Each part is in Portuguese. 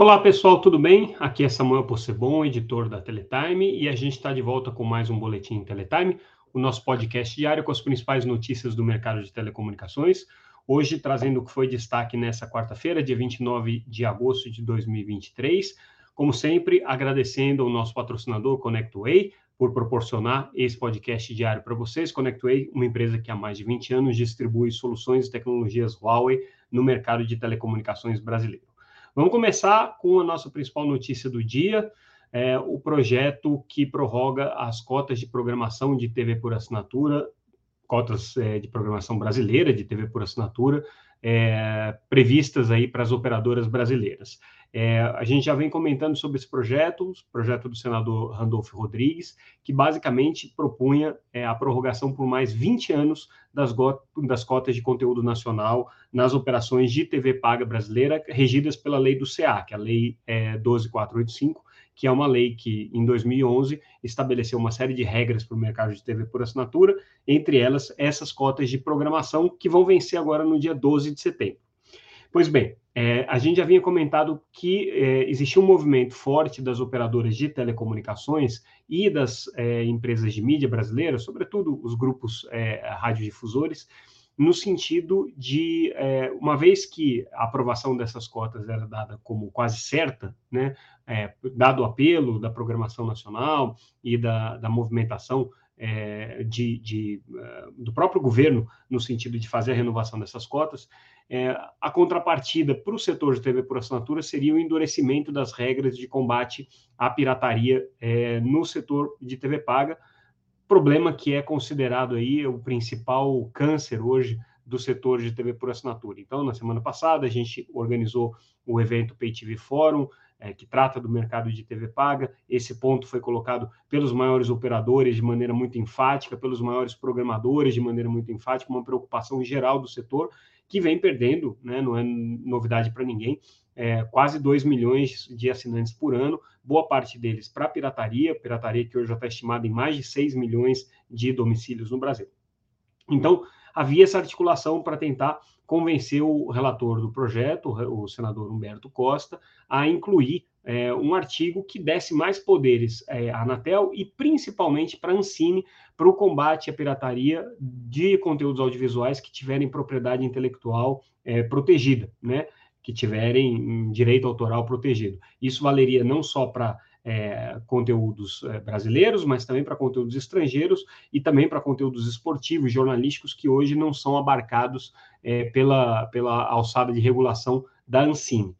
Olá pessoal, tudo bem? Aqui é Samuel Possebon, editor da Teletime, e a gente está de volta com mais um Boletim Teletime, o nosso podcast diário com as principais notícias do mercado de telecomunicações. Hoje trazendo o que foi destaque nessa quarta-feira, dia 29 de agosto de 2023. Como sempre, agradecendo ao nosso patrocinador ConnectWay por proporcionar esse podcast diário para vocês. ConnectWay, uma empresa que há mais de 20 anos distribui soluções e tecnologias Huawei no mercado de telecomunicações brasileiro. Vamos começar com a nossa principal notícia do dia, é, o projeto que prorroga as cotas de programação de TV por assinatura, cotas é, de programação brasileira de TV por assinatura, é, previstas aí para as operadoras brasileiras. É, a gente já vem comentando sobre esse projeto, o projeto do senador Randolfo Rodrigues, que basicamente propunha é, a prorrogação por mais 20 anos das, das, cotas de conteúdo nacional nas operações de TV paga brasileira, regidas pela lei do que é a Lei é, 12485, que é uma lei que, em 2011, estabeleceu uma série de regras para o mercado de TV por assinatura, entre elas essas cotas de programação que vão vencer agora no dia 12 de setembro. Pois bem, é, a gente já havia comentado que é, existia um movimento forte das operadoras de telecomunicações e das é, empresas de mídia brasileiras, sobretudo os grupos é, radiodifusores, no sentido de, é, uma vez que a aprovação dessas cotas era dada como quase certa, né, é, dado o apelo da programação nacional e da, da movimentação é, de, de, uh, do próprio governo no sentido de fazer a renovação dessas cotas, é, a contrapartida para o setor de TV por assinatura seria o endurecimento das regras de combate à pirataria é, no setor de TV paga, problema que é considerado aí o principal câncer hoje do setor de TV por assinatura. Então, na semana passada, a gente organizou o evento Pay TV Forum, é, que trata do mercado de TV paga. Esse ponto foi colocado pelos maiores operadores de maneira muito enfática, pelos maiores programadores de maneira muito enfática, uma preocupação geral do setor, que vem perdendo, né, não é novidade para ninguém, é, quase 2 milhões de assinantes por ano, boa parte deles para pirataria, pirataria que hoje já está estimada em mais de 6 milhões de domicílios no Brasil. Então, havia essa articulação para tentar convencer o relator do projeto, o senador Humberto Costa, a incluir é, um artigo que desse mais poderes é, à Anatel e principalmente para a Ancine para o combate à pirataria de conteúdos audiovisuais que tiverem propriedade intelectual é, protegida, né? que tiverem direito autoral protegido. Isso valeria não só para é, conteúdos é, brasileiros, mas também para conteúdos estrangeiros e também para conteúdos esportivos, jornalísticos, que hoje não são abarcados é, pela, pela alçada de regulação da Ancine.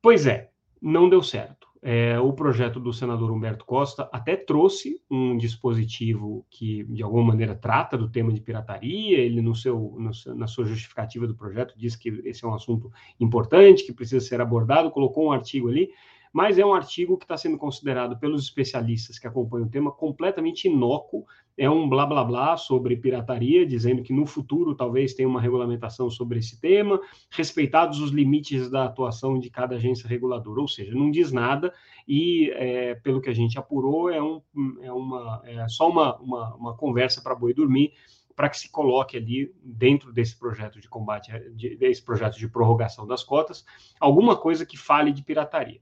Pois é, não deu certo. É, o projeto do senador Humberto Costa até trouxe um dispositivo que, de alguma maneira, trata do tema de pirataria. Ele, no seu, no, na sua justificativa do projeto, diz que esse é um assunto importante, que precisa ser abordado, colocou um artigo ali mas é um artigo que está sendo considerado pelos especialistas que acompanham o tema completamente inócuo. É um blá blá blá sobre pirataria, dizendo que no futuro talvez tenha uma regulamentação sobre esse tema, respeitados os limites da atuação de cada agência reguladora. Ou seja, não diz nada e, é, pelo que a gente apurou, é, um, é, uma, é só uma, uma, uma conversa para boi dormir para que se coloque ali dentro desse projeto de combate, de, desse projeto de prorrogação das cotas, alguma coisa que fale de pirataria.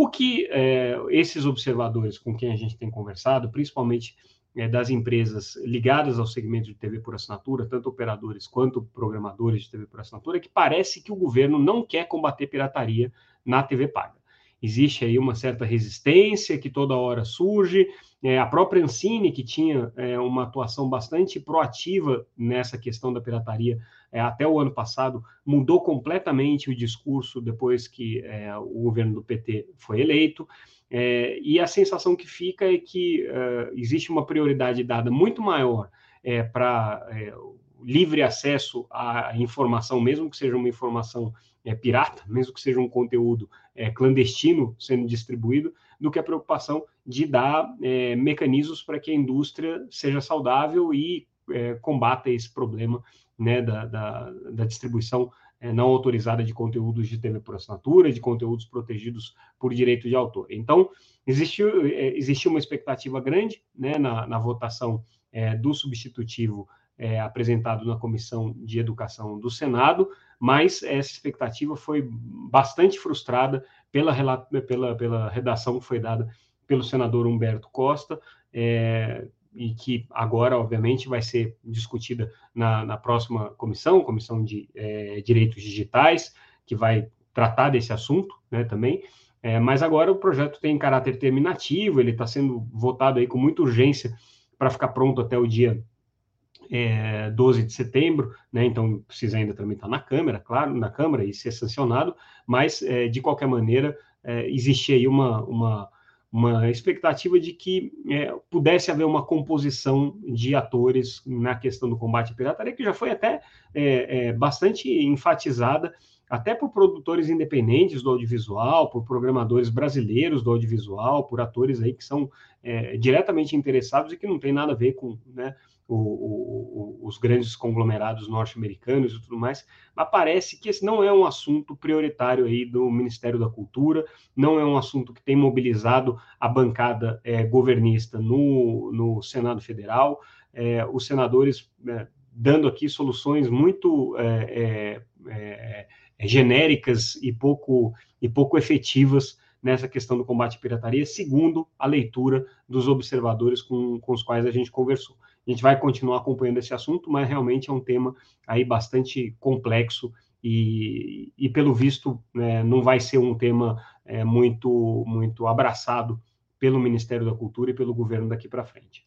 O que é, esses observadores com quem a gente tem conversado, principalmente é, das empresas ligadas ao segmento de TV por assinatura, tanto operadores quanto programadores de TV por assinatura, é que parece que o governo não quer combater pirataria na TV paga existe aí uma certa resistência que toda hora surge. É, a própria Ancine, que tinha é, uma atuação bastante proativa nessa questão da pirataria é, até o ano passado, mudou completamente o discurso depois que é, o governo do PT foi eleito. É, e a sensação que fica é que é, existe uma prioridade dada muito maior para livre acesso à informação, mesmo que seja uma informação pirata, mesmo que seja um conteúdo clandestino sendo distribuído, do que a preocupação de dar é, mecanismos para que a indústria seja saudável e é, combata esse problema né, da, da, da distribuição é, não autorizada de conteúdos de TV por assinatura, de conteúdos protegidos por direito de autor. Então, existiu, é, existiu uma expectativa grande né, na, na votação do substitutivo é, apresentado na Comissão de Educação do Senado, mas essa expectativa foi bastante frustrada pela, pela, pela redação que foi dada pelo senador Humberto Costa, é, e que agora, obviamente, vai ser discutida na, na próxima comissão, Comissão de é, Direitos Digitais, que vai tratar desse assunto né, também. É, mas agora o projeto tem caráter terminativo, ele está sendo votado aí com muita urgência para ficar pronto até o dia é, 12 de setembro, né? Então precisa ainda também estar na Câmara, claro, na Câmara e ser sancionado, mas é, de qualquer maneira é, existe aí uma, uma, uma expectativa de que é, pudesse haver uma composição de atores na questão do combate à pirataria, que já foi até é, é, bastante enfatizada até por produtores independentes do audiovisual, por programadores brasileiros do audiovisual, por atores aí que são é, diretamente interessados e que não tem nada a ver com né, o, o, os grandes conglomerados norte-americanos e tudo mais, mas parece que esse não é um assunto prioritário aí do Ministério da Cultura, não é um assunto que tem mobilizado a bancada é, governista no, no Senado Federal, é, os senadores é, dando aqui soluções muito é, é, é, genéricas e pouco, e pouco efetivas nessa questão do combate à pirataria, segundo a leitura dos observadores com, com os quais a gente conversou. A gente vai continuar acompanhando esse assunto, mas realmente é um tema aí bastante complexo e, e pelo visto, né, não vai ser um tema é, muito, muito abraçado pelo Ministério da Cultura e pelo governo daqui para frente.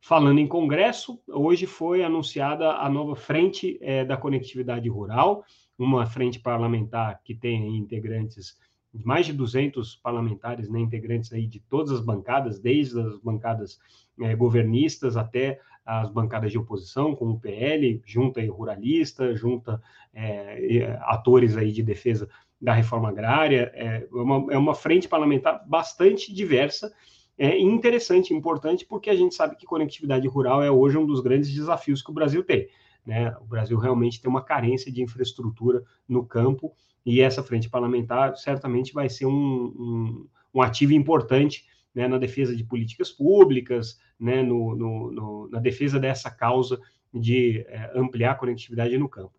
Falando em Congresso, hoje foi anunciada a nova Frente é, da Conectividade Rural, uma frente parlamentar que tem integrantes mais de 200 parlamentares, né, integrantes aí de todas as bancadas, desde as bancadas é, governistas até as bancadas de oposição, como o PL, junta aí ruralista, junta é, atores aí de defesa da reforma agrária, é uma, é uma frente parlamentar bastante diversa, é interessante, importante, porque a gente sabe que conectividade rural é hoje um dos grandes desafios que o Brasil tem. Né? O Brasil realmente tem uma carência de infraestrutura no campo, e essa frente parlamentar certamente vai ser um, um, um ativo importante né, na defesa de políticas públicas, né, no, no, no, na defesa dessa causa de é, ampliar a conectividade no campo.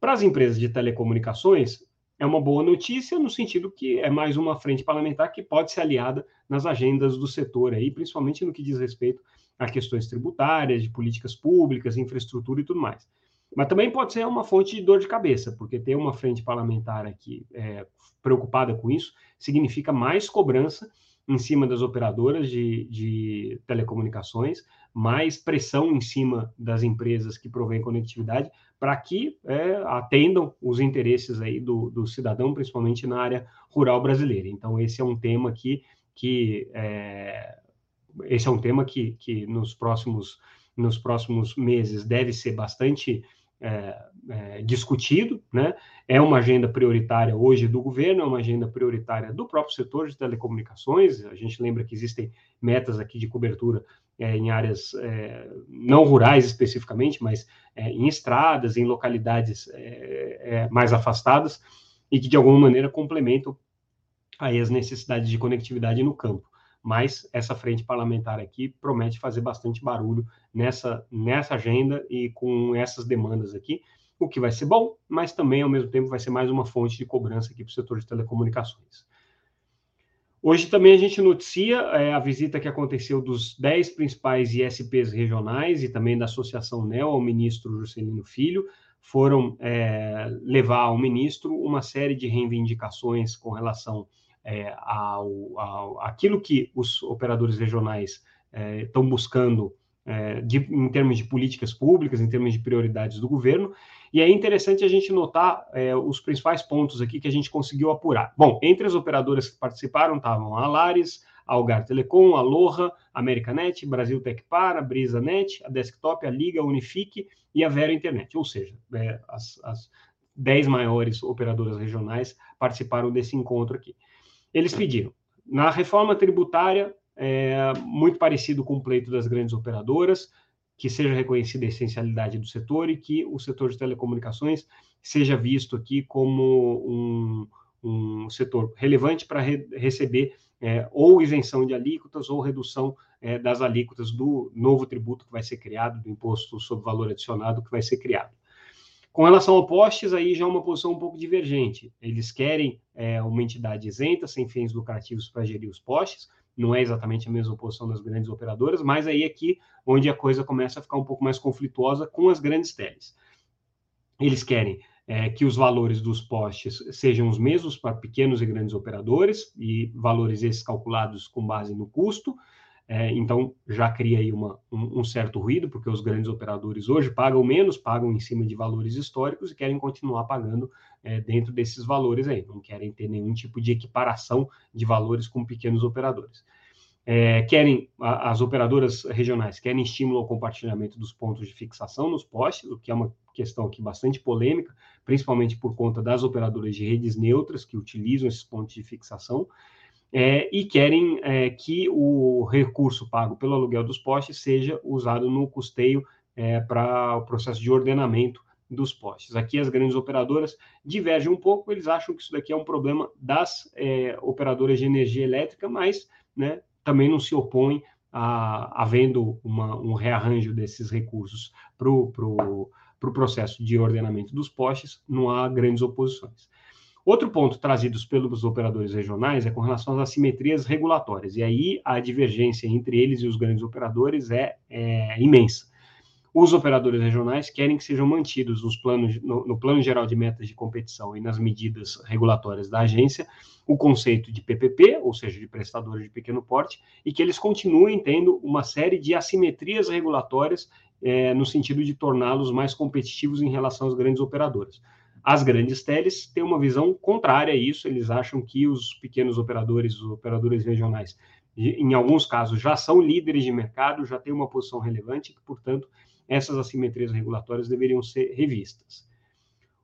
Para as empresas de telecomunicações, é uma boa notícia no sentido que é mais uma frente parlamentar que pode ser aliada nas agendas do setor aí, principalmente no que diz respeito a questões tributárias, de políticas públicas, infraestrutura e tudo mais. Mas também pode ser uma fonte de dor de cabeça, porque ter uma frente parlamentar aqui é, preocupada com isso significa mais cobrança em cima das operadoras de, de telecomunicações, mais pressão em cima das empresas que provêm conectividade para que é, atendam os interesses aí do, do, cidadão, principalmente na área rural brasileira. Então, esse é um tema que, que é, esse é um tema que, que nos próximos nos próximos meses deve ser bastante é, é, discutido, né? É uma agenda prioritária hoje do governo, é uma agenda prioritária do próprio setor de telecomunicações. A gente lembra que existem metas aqui de cobertura é, em áreas é, não rurais especificamente, mas é, em estradas, em localidades é, mais afastadas e que de alguma maneira complementam aí as necessidades de conectividade no campo mas essa frente parlamentar aqui promete fazer bastante barulho nessa, nessa agenda e com essas demandas aqui, o que vai ser bom, mas também, ao mesmo tempo, vai ser mais uma fonte de cobrança aqui para o setor de telecomunicações. Hoje também a gente noticia é, a visita que aconteceu dos 10 principais ISPs regionais e também da Associação NEL ao ministro Juscelino Filho, foram é, levar ao ministro uma série de reivindicações com relação é, ao, ao, aquilo que os operadores regionais é, estão buscando é, de, em termos de políticas públicas, em termos de prioridades do governo. E é interessante a gente notar é, os principais pontos aqui que a gente conseguiu apurar. Bom, entre as operadoras que participaram estavam a Alares, a Algar Telecom, a Aloha, a Americanet, Brasil Tecpar, a BrisaNet, a Desktop, a Liga, a Unifique e a Vero Internet. Ou seja, é, as, as dez maiores operadoras regionais participaram desse encontro aqui eles pediram. Na reforma tributária, é, muito parecido com o pleito das grandes operadoras, que seja reconhecida a essencialidade do setor e que o setor de telecomunicações seja visto aqui como um, um setor relevante para re receber é, ou isenção de alíquotas ou redução é, das alíquotas do novo tributo que vai ser criado, do imposto sobre valor adicionado que vai ser criado. Com relação ao postes, aí já é uma posição um pouco divergente. Eles querem é, uma entidade isenta, sem fins lucrativos para gerir os postes, não é exatamente a mesma posição das grandes operadoras, mas aí é aqui onde a coisa começa a ficar um pouco mais conflituosa com as grandes teles. Eles querem é, que os valores dos postes sejam os mesmos para pequenos e grandes operadores, e valores esses calculados com base no custo, é, então, já cria aí uma, um, um, certo ruído, porque os grandes operadores hoje pagam menos, pagam em cima de valores históricos e querem continuar pagando é, dentro desses valores aí, não querem ter nenhum tipo de equiparação de valores com pequenos operadores. É, querem, a, as operadoras regionais querem estímulo ao compartilhamento dos pontos de fixação nos postes, o que é uma questão aqui bastante polêmica, principalmente por conta das operadoras de redes neutras que utilizam esses pontos de fixação é, e querem é, que o recurso pago pelo aluguel dos postes seja usado no custeio é, para o processo de ordenamento dos postes. Aqui as grandes operadoras divergem um pouco, eles acham que isso daqui é um problema das é, operadoras de energia elétrica, mas né, também não se opõem a havendo uma, um rearranjo desses recursos para o pro, pro processo de ordenamento dos postes, não há grandes oposições. Outro ponto trazido pelos operadores regionais é com relação às assimetrias regulatórias, e aí a divergência entre eles e os grandes operadores é, é imensa. Os operadores regionais querem que sejam mantidos nos planos, no, no, Plano Geral de Metas de Competição e nas medidas regulatórias da agência o conceito de PPP, ou seja, de prestadores de pequeno porte, e que eles continuem tendo uma série de assimetrias regulatórias é, no sentido de torná-los mais competitivos em relação aos grandes operadores. As grandes teles têm uma visão contrária a isso, eles acham que os pequenos operadores, os operadores regionais, em alguns casos já são líderes de mercado, já têm uma posição relevante, e, portanto, essas assimetrias regulatórias deveriam ser revistas.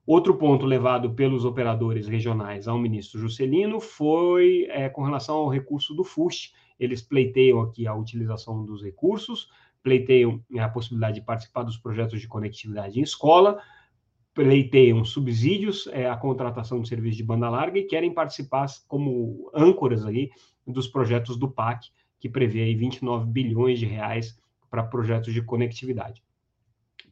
Outro ponto levado pelos operadores regionais ao ministro Juscelino foi é, com relação ao recurso do FUST. Eles pleiteiam aqui a utilização dos recursos, pleiteiam a possibilidade de participar dos projetos de conectividade em escola, pleiteiam subsídios é, à contratação de serviço de banda larga e querem participar como âncoras aí dos projetos do PAC, que prevê aí 29 bilhões de reais para projetos de conectividade.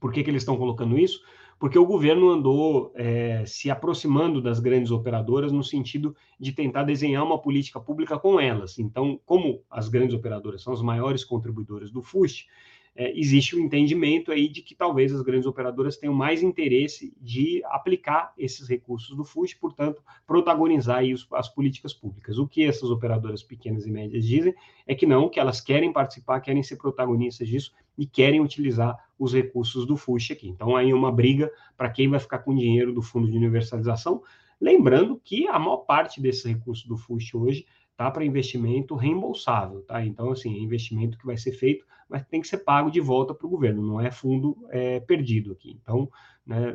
Por que, que eles estão colocando isso? Porque o governo andou é, se aproximando das grandes operadoras no sentido de tentar desenhar uma política pública com elas. Então, como as grandes operadoras são as maiores contribuidoras do FUST, é, existe o um entendimento aí de que talvez as grandes operadoras tenham mais interesse de aplicar esses recursos do FUST, portanto, protagonizar aí os, as políticas públicas. O que essas operadoras pequenas e médias dizem é que não, que elas querem participar, querem ser protagonistas disso e querem utilizar os recursos do FUST aqui. Então, aí uma briga para quem vai ficar com dinheiro do Fundo de Universalização, lembrando que a maior parte desses recursos do FUST hoje tá para investimento reembolsável, tá? Então, assim, é investimento que vai ser feito, mas tem que ser pago de volta para o governo, não é fundo é, perdido aqui. Então, né,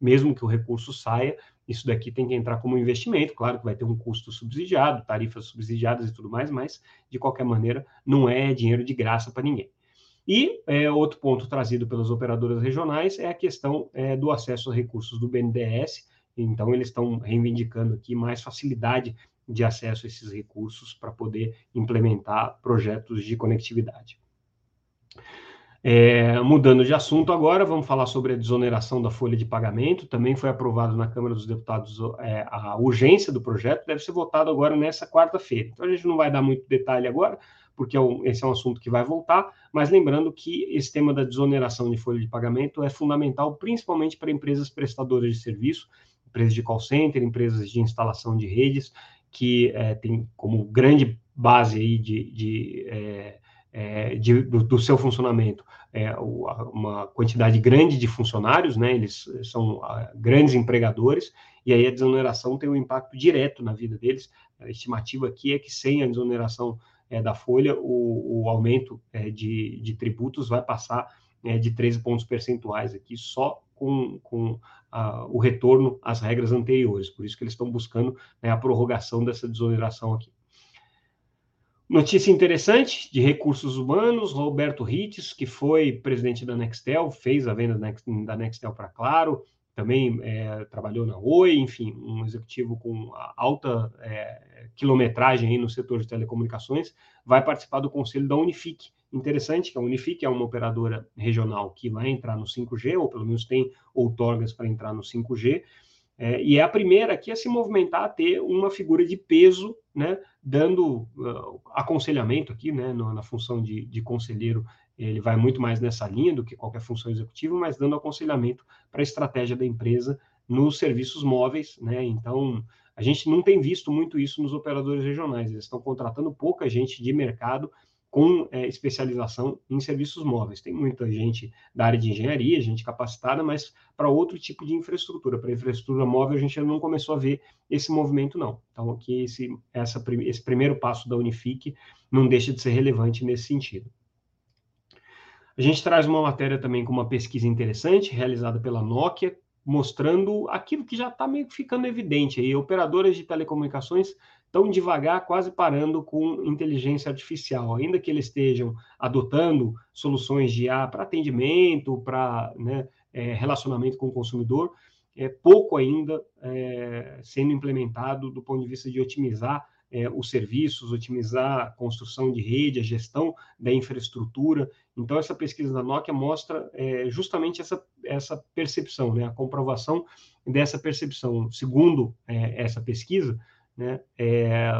mesmo que o recurso saia, isso daqui tem que entrar como investimento, claro que vai ter um custo subsidiado, tarifas subsidiadas e tudo mais, mas, de qualquer maneira, não é dinheiro de graça para ninguém. E é, outro ponto trazido pelas operadoras regionais é a questão é, do acesso a recursos do BNDES, então eles estão reivindicando aqui mais facilidade de acesso a esses recursos para poder implementar projetos de conectividade. É, mudando de assunto agora, vamos falar sobre a desoneração da folha de pagamento. Também foi aprovado na Câmara dos Deputados é, a urgência do projeto, deve ser votado agora nessa quarta-feira. Então a gente não vai dar muito detalhe agora, porque é esse é um assunto que vai voltar, mas lembrando que esse tema da desoneração de folha de pagamento é fundamental, principalmente para empresas prestadoras de serviço, empresas de call center, empresas de instalação de redes, que é, tem como grande base aí de, de, é, é, de do, do, seu funcionamento é, uma quantidade grande de funcionários, né? Eles são grandes empregadores e aí a desoneração tem um impacto direto na vida deles. A estimativa aqui é que sem a desoneração é, da folha, o, o aumento de, de tributos vai passar de 13 pontos percentuais aqui só com, com o retorno às regras anteriores. Por isso que eles estão buscando né, a prorrogação dessa desoneração aqui. Notícia interessante de recursos humanos, Roberto Ritz, que foi presidente da Nextel, fez a venda da Nextel para Claro, também é, trabalhou na Oi, enfim, um executivo com alta é, quilometragem no setor de telecomunicações, vai participar do conselho da Unifique. Interessante que a Unifique é uma operadora regional que vai entrar no 5G, ou pelo menos tem outorgas para entrar no 5G, é, e é a primeira aqui a se movimentar a ter uma figura de peso, né, dando uh, aconselhamento aqui, né, no, na função de, de conselheiro ele vai muito mais nessa linha do que qualquer função executiva, mas dando aconselhamento para a estratégia da empresa nos serviços móveis, né? Então, a gente não tem visto muito isso nos operadores regionais, eles estão contratando pouca gente de mercado com é, especialização em serviços móveis. Tem muita gente da área de engenharia, gente capacitada, mas para outro tipo de infraestrutura. Para infraestrutura móvel, a gente ainda não começou a ver esse movimento, não. Então, aqui, esse, essa, esse primeiro passo da Unifique não deixa de ser relevante nesse sentido. A gente traz uma matéria também com uma pesquisa interessante, realizada pela Nokia, mostrando aquilo que já está meio que ficando evidente aí. Operadoras de telecomunicações estão devagar, quase parando com inteligência artificial, ainda que eles estejam adotando soluções de IA para atendimento, para né, é, relacionamento com o consumidor, é pouco ainda é, sendo implementado do ponto de vista de otimizar é, os serviços, otimizar a construção de rede, a gestão da infraestrutura. Então, essa pesquisa da Nokia mostra é, justamente essa, essa percepção, né, a comprovação dessa percepção. Segundo é, essa pesquisa, né, é,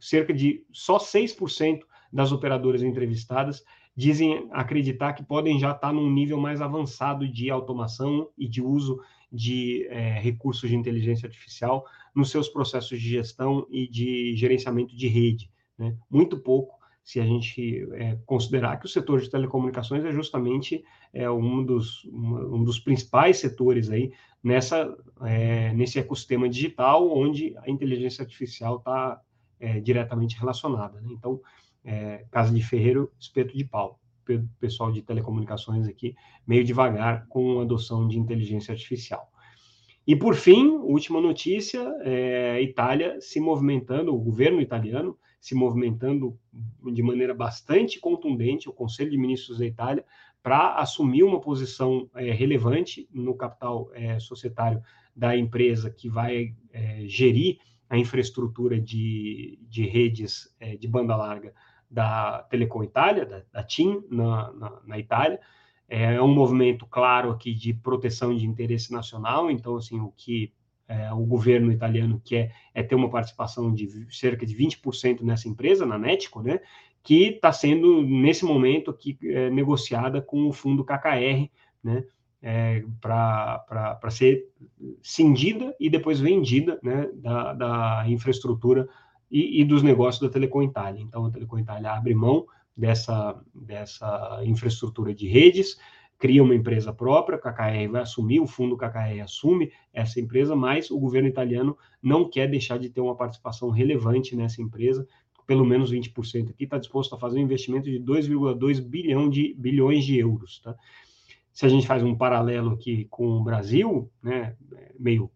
cerca de só 6% das operadoras entrevistadas dizem acreditar que podem já estar num nível mais avançado de automação e de uso de é, recursos de inteligência artificial nos seus processos de gestão e de gerenciamento de rede. Né? Muito pouco, se a gente é, considerar que o setor de telecomunicações é justamente é, um, dos, um, um dos principais setores aí nessa, é, nesse ecossistema digital, onde a inteligência artificial está é, diretamente relacionada. Né? Então, é, casa de ferreiro, espeto de pau pessoal de telecomunicações aqui meio devagar com a adoção de inteligência artificial. E por fim, última notícia, é, Itália se movimentando, o governo italiano se movimentando de maneira bastante contundente, o Conselho de Ministros da Itália, para assumir uma posição é, relevante no capital é, societário da empresa que vai é, gerir a infraestrutura de, de redes é, de banda larga da Telecom Itália, da, da TIM, na, na, na Itália, é um movimento claro aqui de proteção de interesse nacional, então, assim, o que é, o governo italiano quer é ter uma participação de cerca de 20% nessa empresa, na Netico, né, que está sendo, nesse momento aqui, é, negociada com o fundo KKR, né, é, para ser cindida e depois vendida né, da, da infraestrutura e, e, dos negócios da Telecom Itália. Então, a Telecom Itália abre mão dessa, dessa infraestrutura de redes, cria uma empresa própria, a KKR vai assumir, o fundo KKR assume essa empresa, mas o governo italiano não quer deixar de ter uma participação relevante nessa empresa, pelo menos 20% aqui, está disposto a fazer um investimento de 2,2 bilhão de bilhões de euros. Tá? Se a gente faz um paralelo aqui com o Brasil, né, meio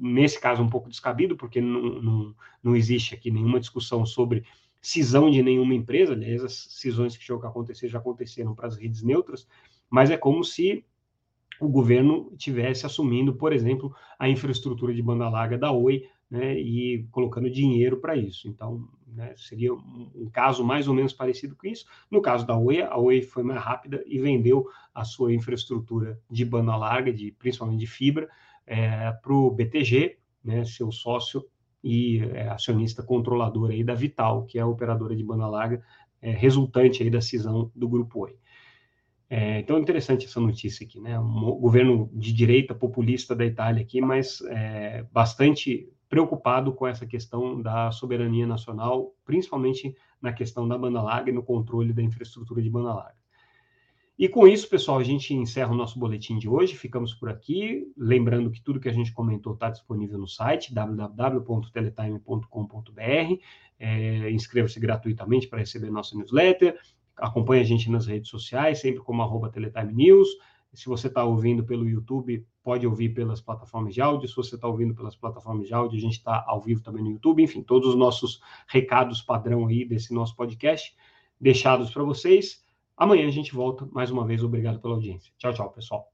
nesse caso um pouco descabido, porque não, não, não existe aqui nenhuma discussão sobre cisão de nenhuma empresa, aliás, as cisões que tinham que acontecer já aconteceram para as redes neutras, mas é como se o governo tivesse assumindo, por exemplo, a infraestrutura de banda larga da Oi, né, e colocando dinheiro para isso. Então, né, seria um, caso mais ou menos parecido com isso. No caso da Oi, a Oi foi mais rápida e vendeu a sua infraestrutura de banda larga, de, principalmente de fibra, é, para o BTG, né, seu sócio e é, acionista controlador aí da Vital, que é a operadora de banda larga, é, resultante aí da cisão do Grupo Oi. É, então, interessante essa notícia aqui, né? Um governo de direita populista da Itália aqui, mas é, bastante preocupado com essa questão da soberania nacional, principalmente na questão da banda larga e no controle da infraestrutura de banda larga. E com isso, pessoal, a gente encerra o nosso boletim de hoje. Ficamos por aqui. Lembrando que tudo que a gente comentou está disponível no site www.teletime.com.br. É, Inscreva-se gratuitamente para receber nossa newsletter. Acompanhe a gente nas redes sociais, sempre como arroba Teletime News. Se você está ouvindo pelo YouTube, pode ouvir pelas plataformas de áudio. Se você está ouvindo pelas plataformas de áudio, a gente está ao vivo também no YouTube. Enfim, todos os nossos recados padrão aí desse nosso podcast deixados para vocês. Amanhã a gente volta mais uma vez. Obrigado pela audiência. Tchau, tchau, pessoal.